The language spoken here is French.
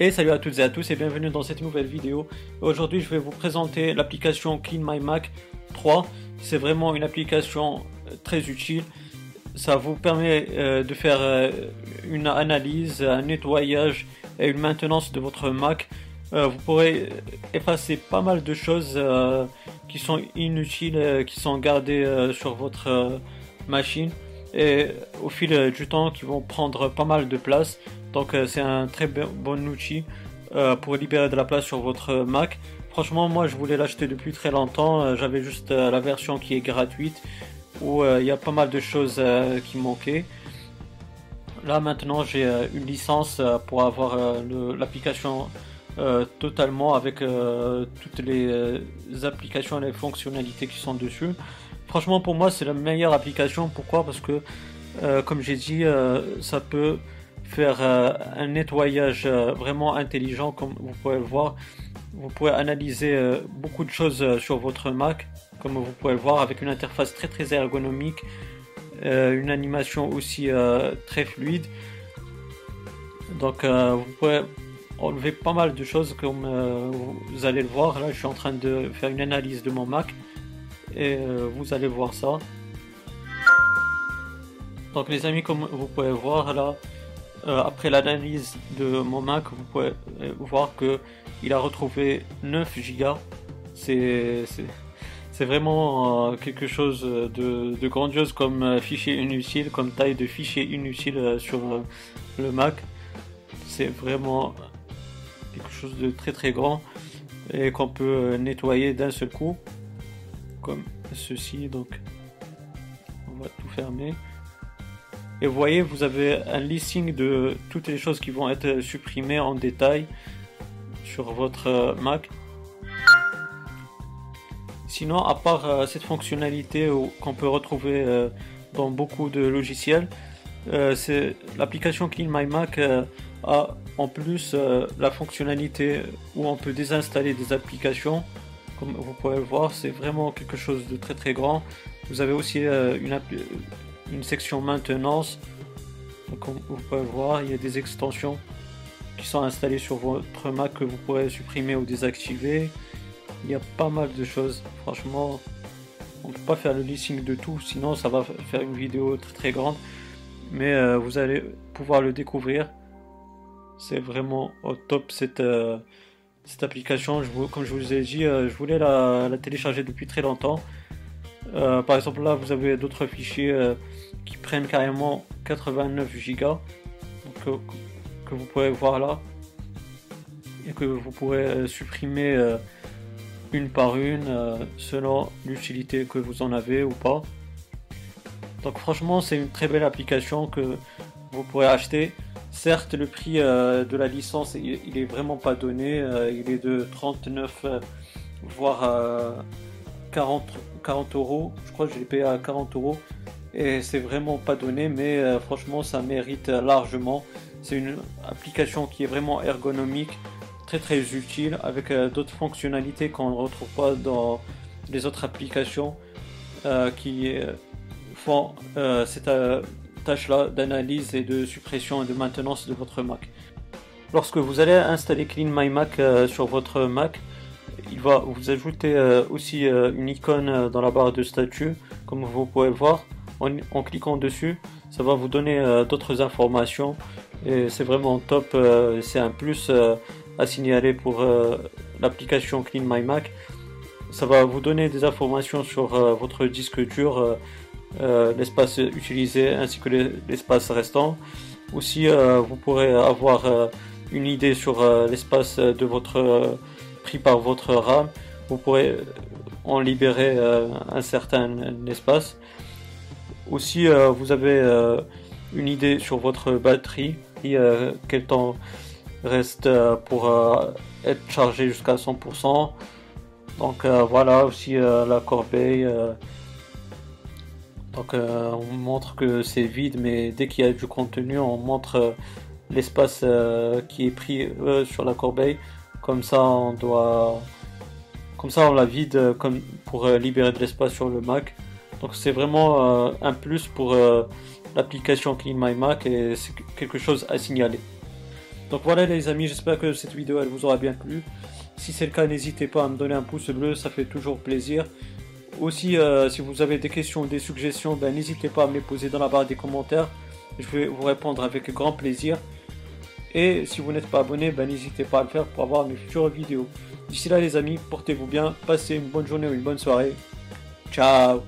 Et salut à toutes et à tous et bienvenue dans cette nouvelle vidéo. Aujourd'hui je vais vous présenter l'application Clean My Mac 3. C'est vraiment une application euh, très utile. Ça vous permet euh, de faire euh, une analyse, un nettoyage et une maintenance de votre Mac. vous pourrez effacer pas mal de choses qui sont inutiles, qui sont gardées sur votre machine et au fil du temps qui vont prendre pas mal de place. Donc euh, c'est un très bon outil euh, pour libérer de la place sur votre Mac. Franchement, moi je voulais l'acheter depuis très longtemps. Euh, j'avais juste la version qui est gratuite où il y a pas mal de choses qui manquaient. Là maintenant j'ai une licence pour avoir l'application totalement avec toutes les applications et les fonctionnalités qui sont dessus. Franchement pour moi c'est la meilleure application. Pourquoi? Parce que comme j'ai dit ça peut faire euh, un nettoyage euh, vraiment intelligent comme vous pouvez le voir. Vous pouvez analyser euh, beaucoup de choses sur votre Mac comme vous pouvez le voir avec une interface très très ergonomique, une animation aussi très fluide. Donc vous pouvez enlever pas mal de choses comme vous allez le voir. Là je suis en train de faire une analyse de mon Mac et vous allez voir ça. Donc les amis comme vous pouvez voir là euh, après l'analyse de mon Mac, vous pouvez euh, voir que il a retrouvé 9 Go. C'est vraiment euh, quelque chose de, grandiose comme fichier inutile, comme taille de fichier inutile sur le Mac. C'est vraiment quelque chose de très très grand et qu'on peut nettoyer d'un seul coup, comme ceci. Donc, on va tout fermer. Et vous voyez, vous avez un listing de toutes les choses qui vont être supprimées en détail sur votre euh, Mac. Sinon, à part euh, cette fonctionnalité qu'on peut retrouver euh, dans beaucoup de logiciels, c'est l'application Clean My Mac a en plus la fonctionnalité où on peut désinstaller des applications. Comme vous pouvez le voir, c'est vraiment quelque chose de très très grand. Vous avez aussi une, une section maintenance. comme vous pouvez voir, il y a des extensions qui sont installées sur votre Mac que vous pourrez supprimer ou désactiver. Il y a pas mal de choses. Franchement, on ne peut pas faire le listing de tout, sinon ça va faire une vidéo très très grande. Mais euh, vous allez pouvoir le découvrir. C'est vraiment au top cette, euh, application. Je, comme je vous ai dit, euh, je voulais la, la, télécharger depuis très longtemps. Par exemple, là, vous avez d'autres fichiers qui prennent carrément 89 gigas que, que, vous pouvez voir là et que vous pourrez euh, supprimer euh, une par une euh, selon l'utilité que vous en avez ou pas. Donc franchement c'est une très belle application que vous pourrez acheter. Certes le prix de la licence il, est vraiment pas donné, il est de 39 voire 40, 40 euros. Je crois que je l'ai payé à 40 euros et c'est vraiment pas donné, mais euh, franchement ça mérite largement. C'est une application qui est vraiment ergonomique, très très utile, avec euh, d'autres fonctionnalités qu'on ne retrouve pas dans les autres applications euh, qui font cette tâche-là d'analyse et de suppression et de maintenance de votre Mac. Lorsque vous allez installer Clean My Mac sur votre Mac, il va vous ajouter aussi une icône dans la barre de statut, comme vous pouvez le voir en, cliquant dessus, ça va vous donner euh, d'autres informations et c'est vraiment top. Euh, c'est un plus euh, à signaler pour l'application Clean My Mac. Ça va vous donner des informations sur votre disque dur, l'espace utilisé ainsi que l'espace restant. Aussi, vous pourrez avoir une idée sur l'espace de votre par votre RAM. Vous pourrez en libérer un certain espace. Aussi, euh, vous avez euh, une idée sur votre batterie et euh, quel temps reste pour être chargé jusqu'à 100%. Donc voilà aussi la corbeille. donc on montre que c'est vide, mais dès qu'il y a du contenu, on montre l'espace qui est pris sur la corbeille. Comme ça, on doit, comme ça, on la vide comme pour libérer de l'espace sur le Mac. Donc c'est vraiment euh, un plus pour euh, l'application Clean My Mac et c'est quelque chose à signaler. Donc voilà les amis, j'espère que cette vidéo elle vous aura bien plu. Si c'est le cas, n'hésitez pas à me donner un pouce bleu, ça fait toujours plaisir. Aussi, euh, si vous avez des questions ou des suggestions, ben, n'hésitez pas à me les poser dans la barre des commentaires. Je vais vous répondre avec grand plaisir. Et si vous n'êtes pas abonné, ben, n'hésitez pas à le faire pour avoir mes futures vidéos. D'ici là les amis, portez-vous bien, passez une bonne journée ou une bonne soirée. Ciao